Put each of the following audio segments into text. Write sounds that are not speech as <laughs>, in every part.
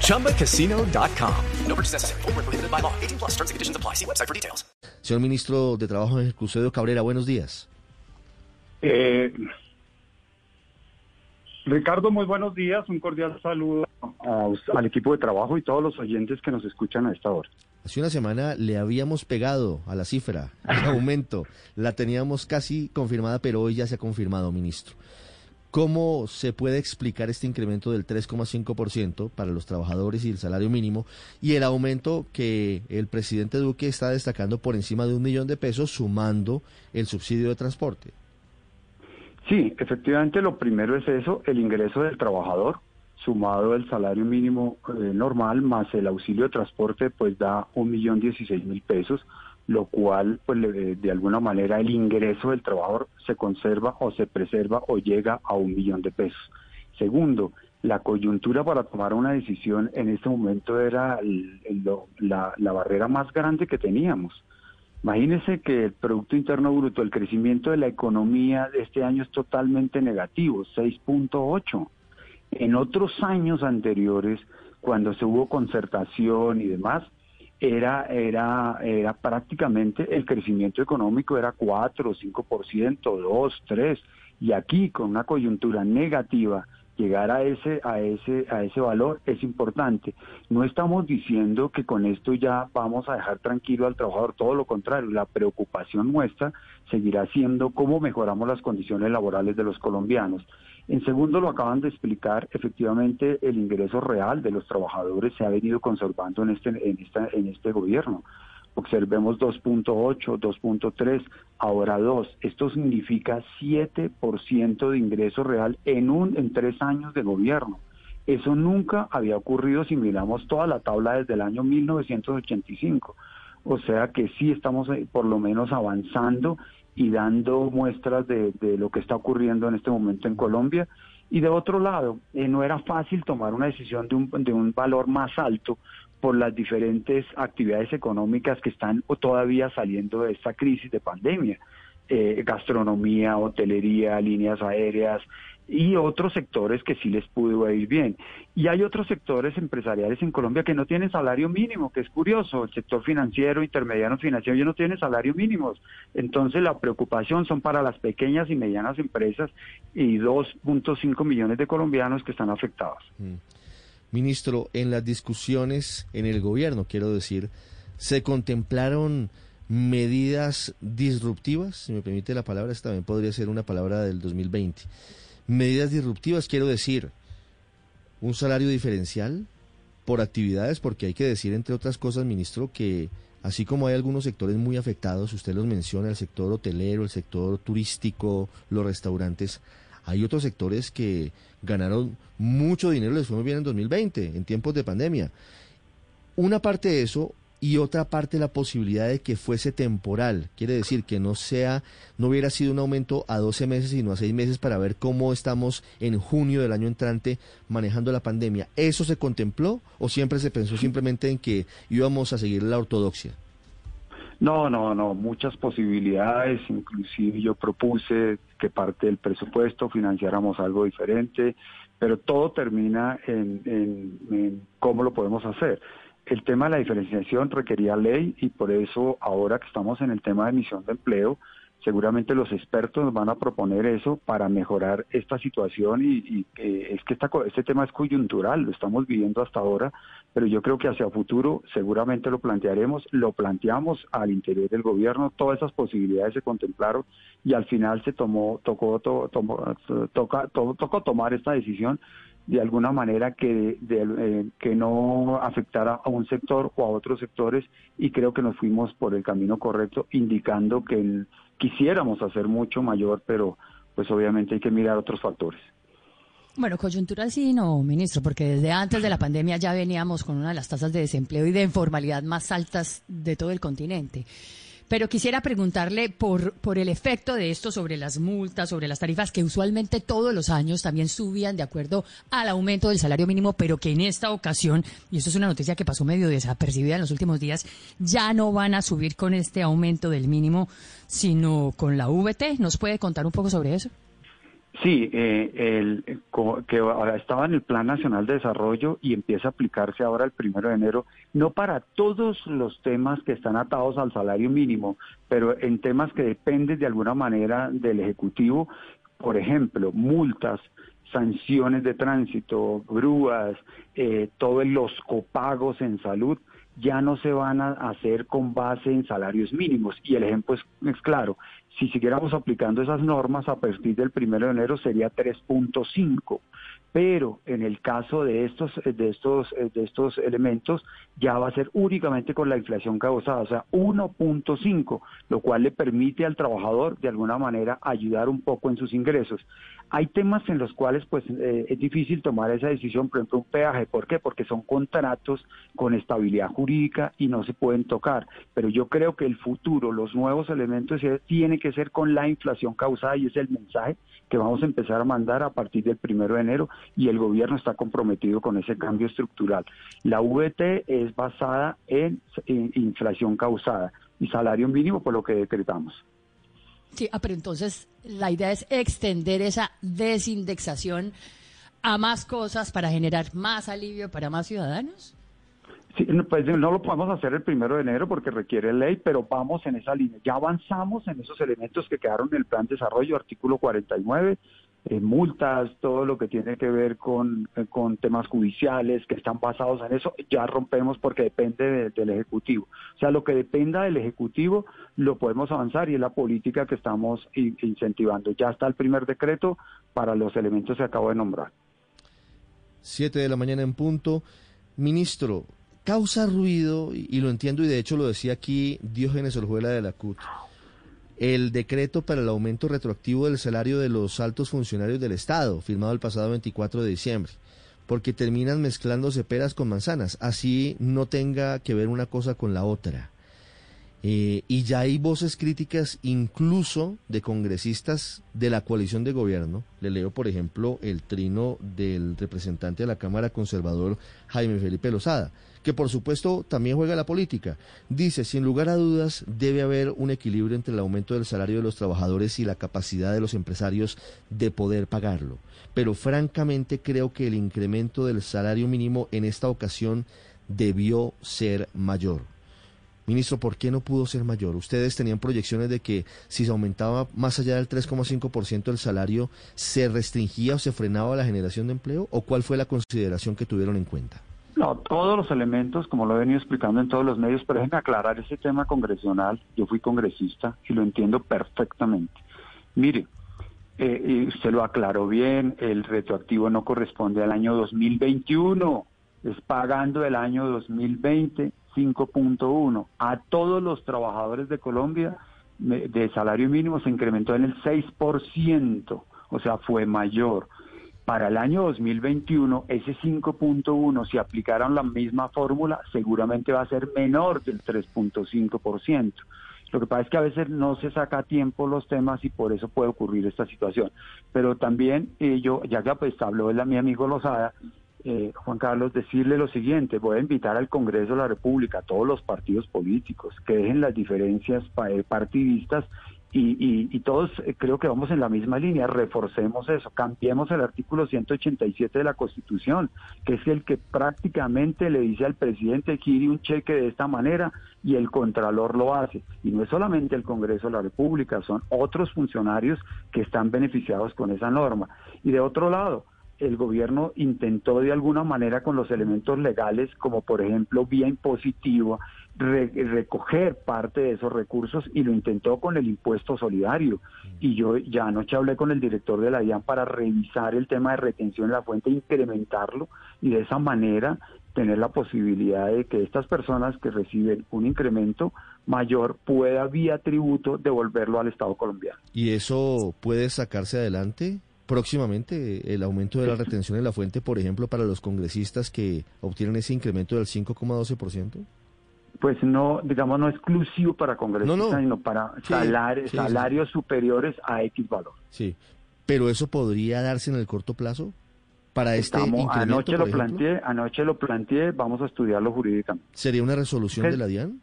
ChumbaCasino.com. No purchase necessary. Full prohibited by law. 18 plus terms and conditions apply. See website for details. Señor Ministro de Trabajo, Cucedo Cabrera, buenos días. Eh, Ricardo, muy buenos días. Un cordial saludo a, al equipo de trabajo y todos los oyentes que nos escuchan a esta hora. Hace una semana le habíamos pegado a la cifra, al <laughs> aumento. La teníamos casi confirmada, pero hoy ya se ha confirmado, ministro. ¿Cómo se puede explicar este incremento del 3,5% para los trabajadores y el salario mínimo y el aumento que el presidente Duque está destacando por encima de un millón de pesos sumando el subsidio de transporte? Sí, efectivamente lo primero es eso, el ingreso del trabajador sumado el salario mínimo eh, normal más el auxilio de transporte pues da un millón dieciséis mil pesos lo cual pues de alguna manera el ingreso del trabajador se conserva o se preserva o llega a un millón de pesos. Segundo, la coyuntura para tomar una decisión en este momento era la, la barrera más grande que teníamos. Imagínense que el Producto Interno Bruto, el crecimiento de la economía de este año es totalmente negativo, 6.8. En otros años anteriores, cuando se hubo concertación y demás, era, era, era prácticamente el crecimiento económico era 4, 5%, 2, 3, y aquí con una coyuntura negativa llegar a ese a ese a ese valor es importante. No estamos diciendo que con esto ya vamos a dejar tranquilo al trabajador, todo lo contrario, la preocupación nuestra seguirá siendo cómo mejoramos las condiciones laborales de los colombianos. En segundo, lo acaban de explicar, efectivamente el ingreso real de los trabajadores se ha venido conservando en este, en esta, en este gobierno. Observemos 2.8, 2.3, ahora 2. Esto significa 7% de ingreso real en, un, en tres años de gobierno. Eso nunca había ocurrido si miramos toda la tabla desde el año 1985. O sea que sí estamos eh, por lo menos avanzando y dando muestras de, lo que está ocurriendo en este momento en Colombia. Y de otro lado, eh, no era fácil tomar una decisión de un, de un valor más alto por las diferentes actividades económicas que están todavía saliendo de esta crisis de pandemia. Eh, gastronomía, hotelería, líneas aéreas, y otros sectores que sí les pudo ir bien. Y hay otros sectores empresariales en Colombia que no tienen salario mínimo, que es curioso, el sector financiero, intermediario financiero, ya no tiene salario mínimo. Entonces la preocupación son para las pequeñas y medianas empresas y 2.5 millones de colombianos que están afectados. Mm. Ministro, en las discusiones en el gobierno, quiero decir, ¿se contemplaron medidas disruptivas? Si me permite la palabra, esta también podría ser una palabra del 2020 Medidas disruptivas, quiero decir, un salario diferencial por actividades, porque hay que decir, entre otras cosas, ministro, que así como hay algunos sectores muy afectados, usted los menciona, el sector hotelero, el sector turístico, los restaurantes, hay otros sectores que ganaron mucho dinero, les fue muy bien en 2020, en tiempos de pandemia. Una parte de eso y otra parte la posibilidad de que fuese temporal. Quiere decir que no sea, no hubiera sido un aumento a 12 meses, sino a 6 meses para ver cómo estamos en junio del año entrante manejando la pandemia. ¿Eso se contempló o siempre se pensó simplemente en que íbamos a seguir la ortodoxia? No, no, no, muchas posibilidades, inclusive yo propuse que parte del presupuesto financiáramos algo diferente, pero todo termina en, en cómo lo podemos hacer el tema de la diferenciación requería ley y por eso ahora que estamos en el tema de emisión de empleo, seguramente los expertos van a proponer eso para mejorar esta situación y, es que este tema es coyuntural, lo estamos viviendo hasta ahora, pero yo creo que hacia futuro seguramente lo plantearemos, lo planteamos al interior del gobierno, todas esas posibilidades se contemplaron y al final se tomó, tocó, toca, tocó tomar esta decisión de alguna manera que, eh, que no afectara a un sector o a otros sectores y creo que nos fuimos por el camino correcto indicando que quisiéramos hacer mucho mayor, pero pues obviamente hay que mirar otros factores. Bueno, coyuntural sí, no, ministro, porque desde antes de la pandemia ya veníamos con una de las tasas de desempleo y de informalidad más altas de todo el continente. Pero quisiera preguntarle por, por el efecto de esto sobre las multas, sobre las tarifas que usualmente todos los años también subían de acuerdo al aumento del salario mínimo, pero que en esta ocasión, y esto es una noticia que pasó medio desapercibida en los últimos días, ya no van a subir con este aumento del mínimo, sino con la VT. ¿Nos puede contar un poco sobre eso? Sí, eh, el, que estaba en el Plan Nacional de Desarrollo y empieza a aplicarse ahora el primero de enero, no para todos los temas que están atados al salario mínimo, pero en temas que dependen de alguna manera del Ejecutivo, por ejemplo, multas, sanciones de tránsito, grúas, eh, todos los copagos en salud, ya no se van a hacer con base en salarios mínimos. Y el ejemplo es, claro, si siguiéramos aplicando esas normas a partir del primero de enero sería 3.5 pero en el caso de estos de estos de estos elementos ya va a ser únicamente con la inflación causada, o sea, 1.5, lo cual le permite al trabajador de alguna manera ayudar un poco en sus ingresos. Hay temas en los cuales pues eh, es difícil tomar esa decisión, por ejemplo un peaje, ¿por qué? Porque son contratos con estabilidad jurídica y no se pueden tocar, pero yo creo que el futuro, los nuevos elementos tienen que ser con la inflación causada y es el mensaje que vamos a empezar a mandar a partir del primero de enero y el gobierno está comprometido con ese cambio estructural. La VT es basada en, inflación causada y salario mínimo por lo que decretamos. Sí, ah, pero entonces la idea es extender esa desindexación a más cosas para generar más alivio para más ciudadanos. Sí, pues no lo podemos hacer el primero de enero porque requiere ley, pero vamos en esa línea. Ya avanzamos en esos elementos que quedaron en el plan de desarrollo, artículo 49, eh, multas, todo lo que tiene que ver con, eh, con temas judiciales que están basados en eso, ya rompemos porque depende del Ejecutivo. O sea, lo que dependa del Ejecutivo lo podemos avanzar y es la política que estamos incentivando. Ya está el primer decreto para los elementos que acabo de nombrar. Siete de la mañana en punto. Ministro, causa ruido, y lo entiendo, y de hecho lo decía aquí Diógenes Orjuela de la CUT, el decreto para el aumento retroactivo del salario de los altos funcionarios del Estado, firmado el pasado 24 de diciembre, porque terminan mezclándose peras con manzanas, así no tenga que ver una cosa con la otra. Eh, y ya hay voces críticas incluso de congresistas de la coalición de gobierno. Le leo, por ejemplo, el trino del representante de la Cámara Conservador, Jaime Felipe Lozada, que por supuesto también juega la política. Dice, sin lugar a dudas, debe haber un equilibrio entre el aumento del salario de los trabajadores y la capacidad de los empresarios de poder pagarlo. Pero francamente creo que el incremento del salario mínimo en esta ocasión debió ser mayor Ministro, ¿por qué no pudo ser mayor? Ustedes tenían proyecciones de que si se aumentaba más allá del 3,5% el salario, ¿se restringía o se frenaba la generación de empleo? ¿O cuál fue la consideración que tuvieron en cuenta? No, todos los elementos, como lo he venido explicando en todos los medios, pero déjenme aclarar ese tema congresional. Yo fui congresista y lo entiendo perfectamente. Mire, eh, usted lo aclaró bien, el retroactivo no corresponde al año 2021, es pagando el año 2020 5.1. A todos los trabajadores de Colombia de salario mínimo se incrementó en el 6%, o sea, fue mayor. Para el año 2021, ese 5.1, si aplicaran la misma fórmula, seguramente va a ser menor del 3.5%. Lo que pasa es que a veces no se saca a tiempo los temas y por eso puede ocurrir esta situación. Pero también, eh, yo, ya que pues habló de la, mi amigo Lozada, eh, Juan Carlos, decirle lo siguiente, voy a invitar al Congreso de la República, a todos los partidos políticos, que dejen las diferencias eh, partidistas y, todos eh, creo que vamos en la misma línea, reforcemos eso, cambiemos el artículo 187 de la Constitución, que es el que prácticamente le dice al presidente que un cheque de esta manera y el Contralor lo hace. Y no es solamente el Congreso de la República, son otros funcionarios que están beneficiados con esa norma. Y de otro lado, el gobierno intentó de alguna manera con los elementos legales, como por ejemplo vía impositiva, recoger parte de esos recursos y lo intentó con el impuesto solidario. Y yo ya anoche hablé con el director de la DIAN para revisar el tema de retención de la fuente, incrementarlo y de esa manera tener la posibilidad de que estas personas que reciben un incremento mayor pueda vía tributo devolverlo al Estado colombiano. ¿Y eso puede sacarse adelante? próximamente el aumento de la retención en la fuente, por ejemplo, para los congresistas que obtienen ese incremento del 5,12%? Pues no, digamos, no exclusivo para congresistas, No, no. sino para Sí, salar- sí, sí, salarios superiores a X valor. Sí, pero eso podría darse en el corto plazo para este Estamos- incremento, anoche por lo ejemplo? planteé, anoche lo planteé, vamos a estudiarlo jurídicamente. ¿Sería una resolución de la DIAN?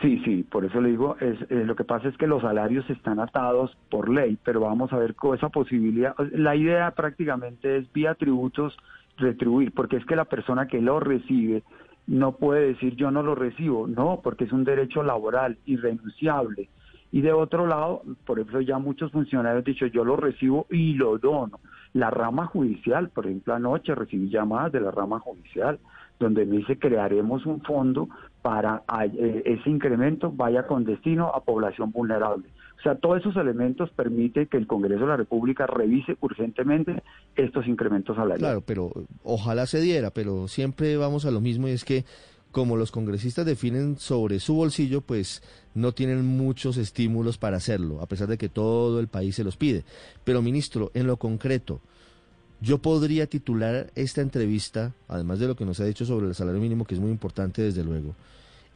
Sí, sí, por eso le digo, es, eh, lo que pasa es que los salarios están atados por ley, pero vamos a ver con esa posibilidad. La idea prácticamente es vía tributos retribuir, porque es que la persona que lo recibe no puede decir yo no lo recibo, no, porque es un derecho laboral irrenunciable. Y de otro lado, por ejemplo, ya muchos funcionarios han dicho yo lo recibo y lo dono. La rama judicial, por ejemplo, anoche recibí llamadas de la rama judicial donde me dice crearemos un fondo para eh, ese incremento vaya con destino a población vulnerable. O sea, todos esos elementos permiten que el Congreso de la República revise urgentemente estos incrementos salariales. Claro, pero eh, ojalá se diera, pero siempre vamos a lo mismo y es que como los congresistas definen sobre su bolsillo, pues no tienen muchos estímulos para hacerlo, a pesar de que todo el país se los pide. Pero, ministro, en lo concreto, yo podría titular esta entrevista, además de lo que nos ha dicho sobre el salario mínimo, que es muy importante desde luego,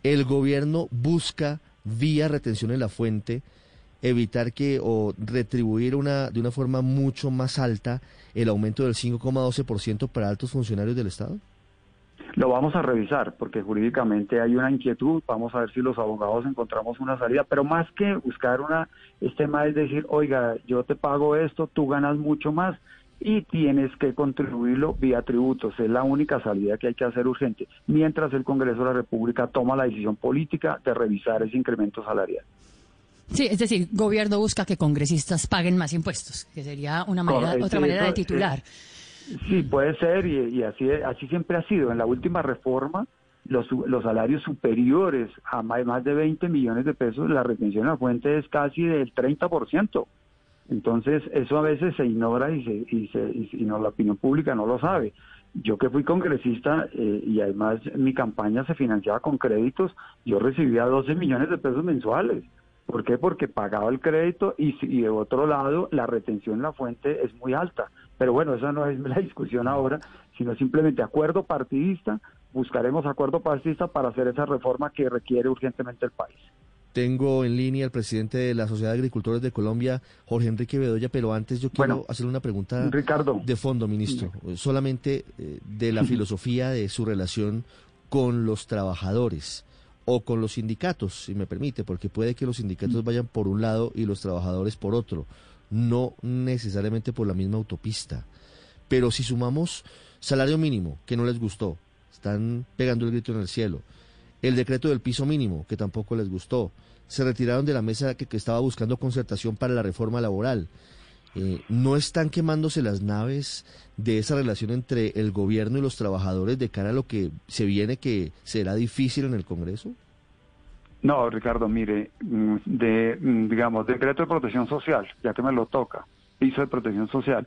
el gobierno busca, vía retención en la fuente, evitar que o retribuir una, de una forma mucho más alta el aumento del 5,12% para altos funcionarios del Estado? Lo vamos a revisar porque jurídicamente hay una inquietud, vamos a ver si los abogados encontramos una salida, pero más que buscar una, este tema es decir, oiga, yo te pago esto, tú ganas mucho más y tienes que contribuirlo vía tributos, es la única salida que hay que hacer urgente, mientras el Congreso de la República toma la decisión política de revisar ese incremento salarial. Sí, es decir, gobierno busca que congresistas paguen más impuestos, que sería una manera, Correcto, otra manera de titular. Sí, puede ser y, y así así siempre ha sido. En la última reforma, los, los salarios superiores a más, más de 20 millones de pesos, la retención a la fuente es casi del 30%. Entonces, eso a veces se ignora y, se, y, se, y, y no, la opinión pública no lo sabe. Yo que fui congresista eh, y además mi campaña se financiaba con créditos, yo recibía 12 millones de pesos mensuales. ¿Por qué? Porque pagaba el crédito y, y de otro lado la retención en la fuente es muy alta. Pero bueno, esa no es <laughs> la discusión ahora, sino simplemente acuerdo partidista, buscaremos acuerdo partidista para hacer esa reforma que requiere urgentemente el país. Tengo en línea al presidente de la Sociedad de Agricultores de Colombia, Jorge Enrique Bedoya, pero antes yo quiero Bueno, hacerle una pregunta Ricardo. de fondo, ministro, solamente eh, de la <laughs> filosofía de su relación con los trabajadores o con los sindicatos, si me permite, porque puede que los sindicatos vayan por un lado y los trabajadores por otro, no necesariamente por la misma autopista. Pero si sumamos salario mínimo, que no les gustó, están pegando el grito en el cielo, el decreto del piso mínimo, que tampoco les gustó, se retiraron de la mesa que, que estaba buscando concertación para la reforma laboral. Eh, ¿No están quemándose las naves de esa relación entre el gobierno y los trabajadores de cara a lo que se viene que será difícil en el Congreso? No, Ricardo, mire, mm, de, mm, digamos, decreto de protección social, ya que me lo toca, piso de protección social,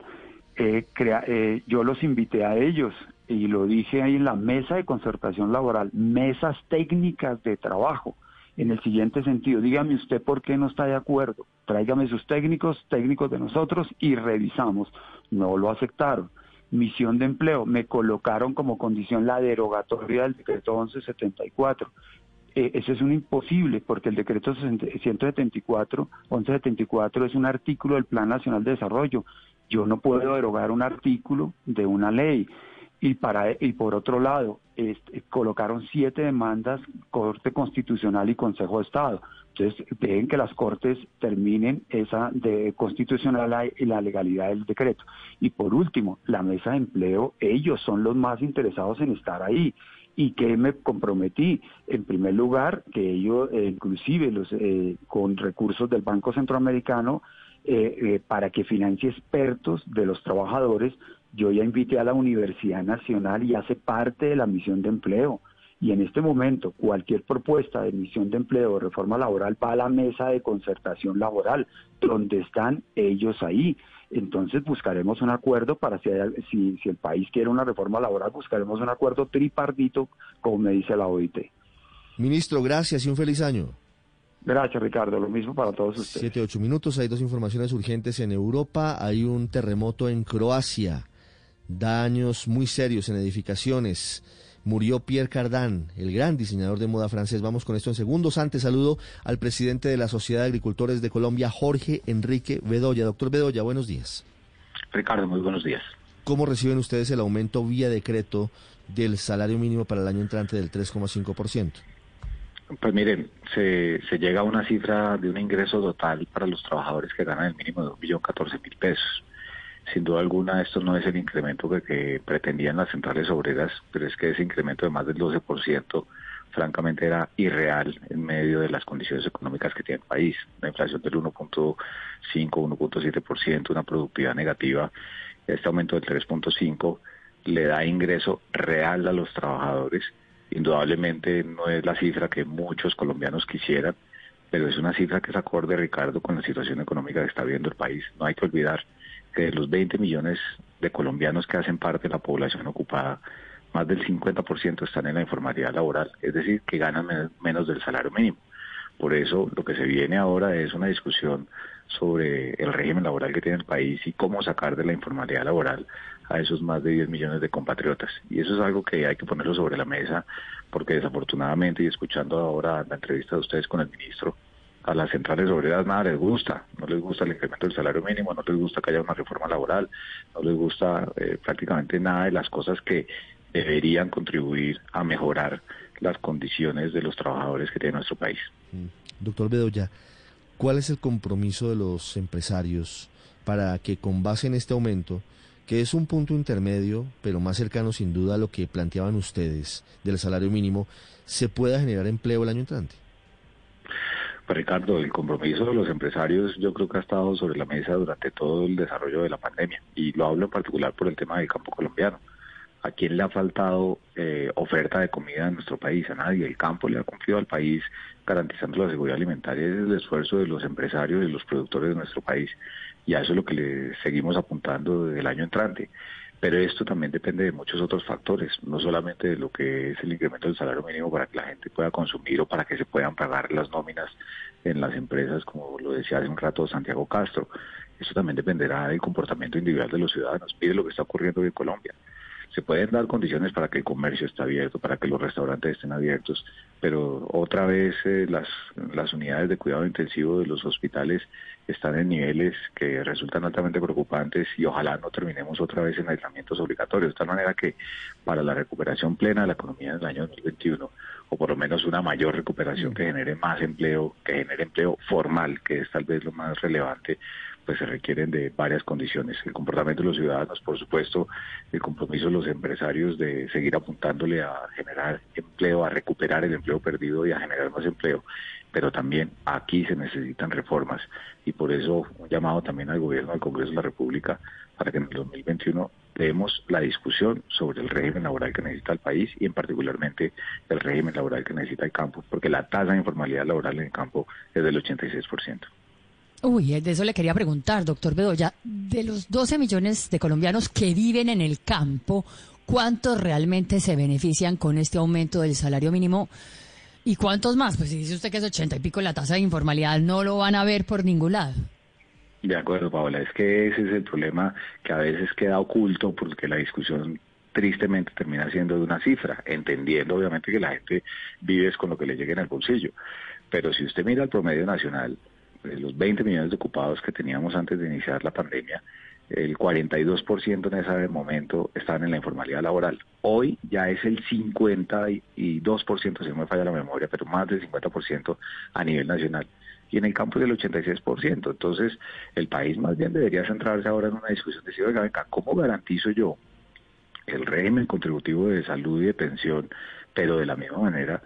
eh, crea- eh, yo los invité a ellos y lo dije ahí en la mesa de concertación laboral, mesas técnicas de trabajo, en el siguiente sentido, dígame usted por qué no está de acuerdo, tráigame sus técnicos, técnicos de nosotros y revisamos. No lo aceptaron. Misión de empleo, me colocaron como condición la derogatoria del decreto 1174 eh, eso es un imposible porque el decreto 60 174, 1174 es un artículo del Plan Nacional de Desarrollo. Yo no puedo derogar un artículo de una ley. Y, para, y por otro lado, este, colocaron siete demandas, Corte Constitucional y Consejo de Estado. Entonces, ven que las Cortes terminen esa de constitucional y la legalidad del decreto. Y por último, la mesa de empleo, ellos son los más interesados en estar ahí y que me comprometí en primer lugar que ellos eh, inclusive los eh, con recursos del Banco Centroamericano eh, eh, para que financie expertos de los trabajadores yo ya invité a la Universidad Nacional y hace parte de la misión de empleo y en este momento cualquier propuesta de misión de empleo o reforma laboral va a la mesa de concertación laboral donde están ellos ahí entonces buscaremos un acuerdo para si, hay- si, si el país quiere una reforma laboral, buscaremos un acuerdo tripartito, como me dice la OIT. Ministro, gracias y un feliz año. Gracias, Ricardo. Lo mismo para todos ustedes. Siete, ocho minutos. Hay dos informaciones urgentes en Europa. Hay un terremoto en Croacia. Daños muy serios en edificaciones. murió Pierre Cardin, el gran diseñador de moda francés. Vamos con esto en segundos. Antes saludo al presidente de la Sociedad de Agricultores de Colombia, Jorge Enrique Bedoya. Doctor Bedoya, buenos días. Ricardo, muy buenos días. ¿Cómo reciben ustedes el aumento vía decreto del salario mínimo para el año entrante del 3,5%? Pues miren, se, se llega a una cifra de un ingreso total para los trabajadores que ganan el mínimo de 1.014.000 pesos. Sin duda alguna, esto no es el incremento que, pretendían las centrales obreras, pero es que ese incremento de más del 12% francamente era irreal en medio de las condiciones económicas que tiene el país. La inflación del 1.5, 1.7%, una productividad negativa. Este aumento del 3.5 le da ingreso real a los trabajadores. Indudablemente no es la cifra que muchos colombianos quisieran, pero es una cifra que es acorde, Ricardo, con la situación económica que está viendo el país. No hay que olvidar que de los 20 millones de colombianos que hacen parte de la población ocupada, más del 50% están en la informalidad laboral, es decir, que ganan menos del salario mínimo. Por eso lo que se viene ahora es una discusión sobre el régimen laboral que tiene el país y cómo sacar de la informalidad laboral a esos más de 10 millones de compatriotas. Y eso es algo que hay que ponerlo sobre la mesa porque desafortunadamente y escuchando ahora la entrevista de ustedes con el ministro, a las centrales obreras nada les gusta, no les gusta el incremento del salario mínimo, no les gusta que haya una reforma laboral, no les gusta eh, prácticamente nada de las cosas que deberían contribuir a mejorar las condiciones de los trabajadores que tiene nuestro país. Mm. Doctor Bedoya, ¿cuál es el compromiso de los empresarios para que con base en este aumento, que es un punto intermedio, pero más cercano sin duda a lo que planteaban ustedes del salario mínimo, se pueda generar empleo el año entrante? Ricardo, el compromiso de los empresarios yo creo que ha estado sobre la mesa durante todo el desarrollo de la pandemia y lo hablo en particular por el tema del campo colombiano. ¿A quién le ha faltado eh, oferta de comida en nuestro país? A nadie. El campo le ha confiado al país garantizando la seguridad alimentaria. Es el esfuerzo de los empresarios y los productores de nuestro país. Y a eso es lo que le seguimos apuntando desde el año entrante. Pero esto también depende de muchos otros factores, no solamente de lo que es el incremento del salario mínimo para que la gente pueda consumir o para que se puedan pagar las nóminas en las empresas, como lo decía hace un rato Santiago Castro. Esto también dependerá del comportamiento individual de los ciudadanos. Mire lo que está ocurriendo en Colombia se pueden dar condiciones para que el comercio esté abierto, para que los restaurantes estén abiertos, pero otra vez eh, las, las unidades de cuidado intensivo de los hospitales están en niveles que resultan altamente preocupantes y ojalá no terminemos otra vez en aislamientos obligatorios, de tal manera que para la recuperación plena de la economía en el año 2021, o por lo menos una mayor recuperación que genere más empleo, que genere empleo formal, que es tal vez lo más relevante, pues se requieren de varias condiciones. El comportamiento de los ciudadanos, por supuesto, el compromiso de los empresarios de seguir apuntándole a generar empleo, a recuperar el empleo perdido y a generar más empleo. Pero también aquí se necesitan reformas y por eso un llamado también al gobierno, al Congreso de la República, para que en el 2021 demos la discusión sobre el régimen laboral que necesita el país y en particularmente el régimen laboral que necesita el campo, porque la tasa de informalidad laboral en el campo es del 86%. Uy, de eso le quería preguntar, doctor Bedoya. De los 12 millones de colombianos que viven en el campo, ¿cuántos realmente se benefician con este aumento del salario mínimo? ¿Y cuántos más? Pues si dice usted que es 80 y pico la tasa de informalidad, no lo van a ver por ningún lado. De acuerdo, Paola. Es que ese es el problema que a veces queda oculto porque la discusión tristemente termina siendo de una cifra, entendiendo obviamente que la gente vive con lo que le llegue en el bolsillo. Pero si usted mira el promedio nacional, de los 20 millones de ocupados que teníamos antes de iniciar la pandemia, el 42% en ese momento estaban en la informalidad laboral. Hoy ya es el 52%, si no me falla la memoria, pero más del 50% a nivel nacional. Y en el campo es el 86%. Entonces, el país más bien debería centrarse ahora en una discusión de decir, oiga, venga, ¿cómo garantizo yo el régimen contributivo de salud y de pensión, pero de la misma manera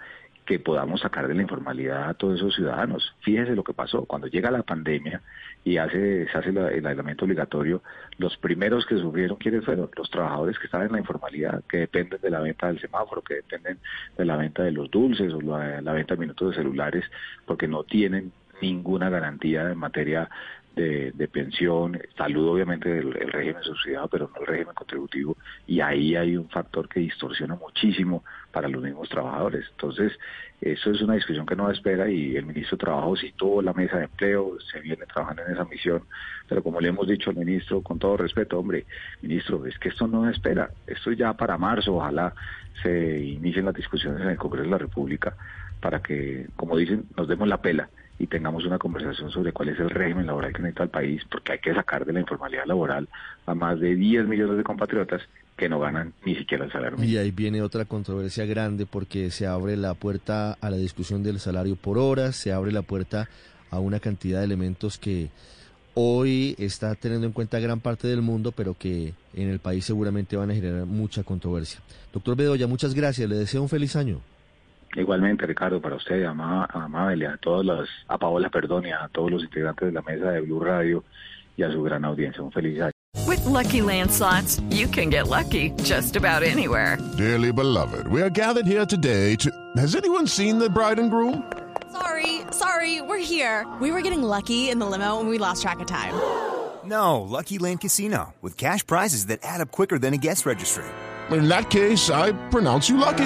que podamos sacar de la informalidad a todos esos ciudadanos. Fíjese lo que pasó, cuando llega la pandemia y hace, se hace el aislamiento obligatorio, los primeros que sufrieron, ¿quiénes fueron? Los trabajadores que estaban en la informalidad, que dependen de la venta del semáforo, que dependen de la venta de los dulces o la, venta de minutos de celulares, porque no tienen ninguna garantía en materia de, pensión, salud obviamente el, régimen subsidiado, pero no el régimen contributivo, y ahí hay un factor que distorsiona muchísimo para los mismos trabajadores. Entonces, eso es una discusión que no espera y el ministro de Trabajo citó la mesa de empleo, se viene trabajando en esa misión, pero como le hemos dicho al ministro, con todo respeto, hombre, ministro, es que esto no espera, esto ya para marzo, ojalá se inicien las discusiones en el Congreso de la República para que, como dicen, nos demos la pela y tengamos una conversación sobre cuál es el régimen laboral que necesita el país, porque hay que sacar de la informalidad laboral a más de 10 millones de compatriotas que no ganan ni siquiera el salario mínimo. Y ahí viene otra controversia grande porque se abre la puerta a la discusión del salario por horas, se abre la puerta a una cantidad de elementos que hoy está teniendo en cuenta gran parte del mundo, pero que en el país seguramente van a generar mucha controversia. Doctor Bedoya, muchas gracias, le deseo un feliz año. Igualmente, Ricardo, para usted, a, Mabel, a todos los, a Paola, perdón, y a todos los integrantes de la mesa de Blue Radio y a su gran audiencia. Un feliz año. With lucky landslots, you can get lucky just about anywhere. Dearly beloved, we are gathered here today to. Has anyone seen the bride and groom? Sorry, sorry, we're here. We were getting lucky in the limo and we lost track of time. No, Lucky Land Casino, with cash prizes that add up quicker than a guest registry. In that case, I pronounce you lucky.